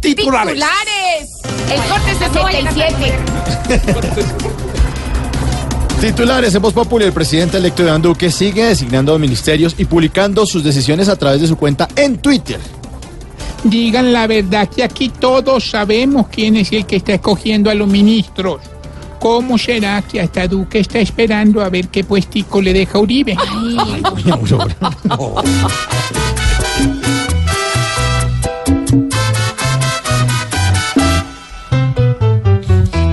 Titulares. ¡Titulares! El corte 67. Titulares en Voz Populi, el presidente electo Iván Duque sigue designando ministerios y publicando sus decisiones a través de su cuenta en Twitter. Digan la verdad que aquí todos sabemos quién es el que está escogiendo a los ministros. ¿Cómo será que hasta Duque está esperando a ver qué puestico le deja Uribe?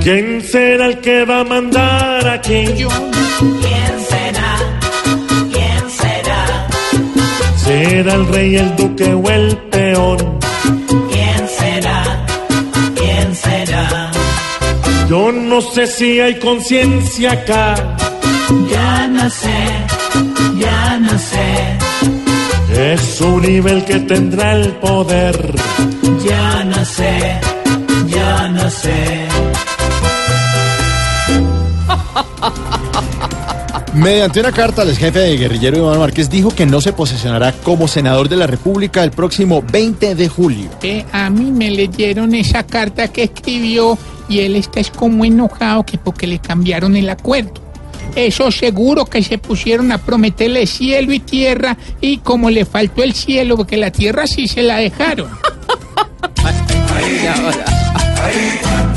¿Quién será el que va a mandar aquí? ¿Quién será? ¿Quién será? ¿Será el rey, el duque o el peón? ¿Quién será? ¿Quién será? Yo no sé si hay conciencia acá. Ya no sé, ya no sé, Es Uribe el que tendrá el poder. ya no sé, ya no sé. Mediante una carta, el jefe de guerrillero Iván Márquez dijo que no se posesionará como senador de la República el próximo 20 de julio. Eh, a mí me leyeron esa carta que escribió y él está es como enojado que porque le cambiaron el acuerdo. Eso seguro que se pusieron a prometerle cielo y tierra y como le faltó el cielo porque la tierra sí se la dejaron.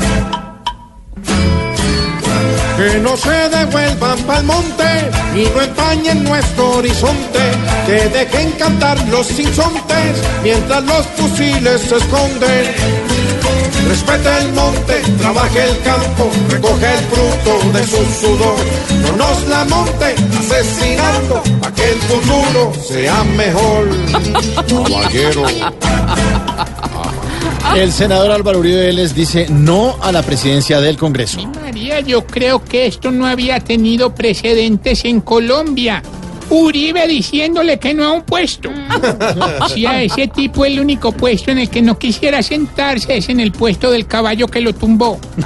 Que no se devuelvan pa'l monte y no empañen nuestro horizonte. Que dejen cantar los sinsontes mientras los fusiles se esconden. Respete el monte, trabaje el campo, recoge el fruto de su sudor. No nos la monte asesinando, para que el futuro sea mejor. Caballero. El senador Álvaro Uribe Vélez dice no a la presidencia del Congreso. María, yo creo que esto no había tenido precedentes en Colombia. Uribe diciéndole que no a un puesto. Si a ese tipo el único puesto en el que no quisiera sentarse es en el puesto del caballo que lo tumbó.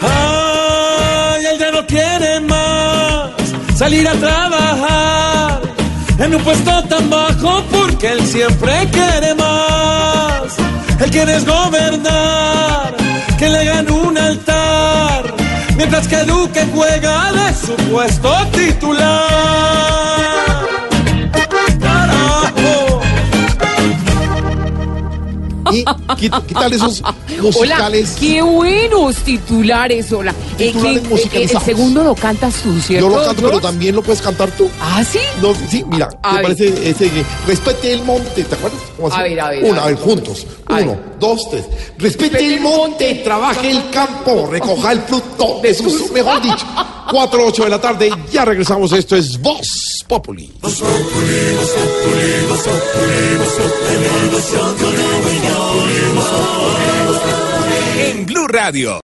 Ay, él ya no quiere más salir a trabajar en un puesto tan bajo porque él siempre quiere más. Él quiere es gobernar, que le hagan un altar, mientras que Duque juega de su puesto titular. Y quit- quitar esos Hola, musicales. qué buenos titulares, hola. Eh, Titulares eh, musicalizados. el segundo lo cantas tú, ¿cierto? Yo lo canto, pero también lo puedes cantar tú. ¿Ah, sí? No, sí, mira, A ¿te ver. parece ese que respete el monte? ¿Te acuerdas? ¿Cómo A ver, a ver, Una, a ver, juntos. A Uno, ver. dos, tres. Respete el monte, trabaje el campo, recoja el fruto de sus, mejor dicho. Cuatro, ocho de la tarde, ya regresamos. Esto es Voz Populi. En Blue Radio.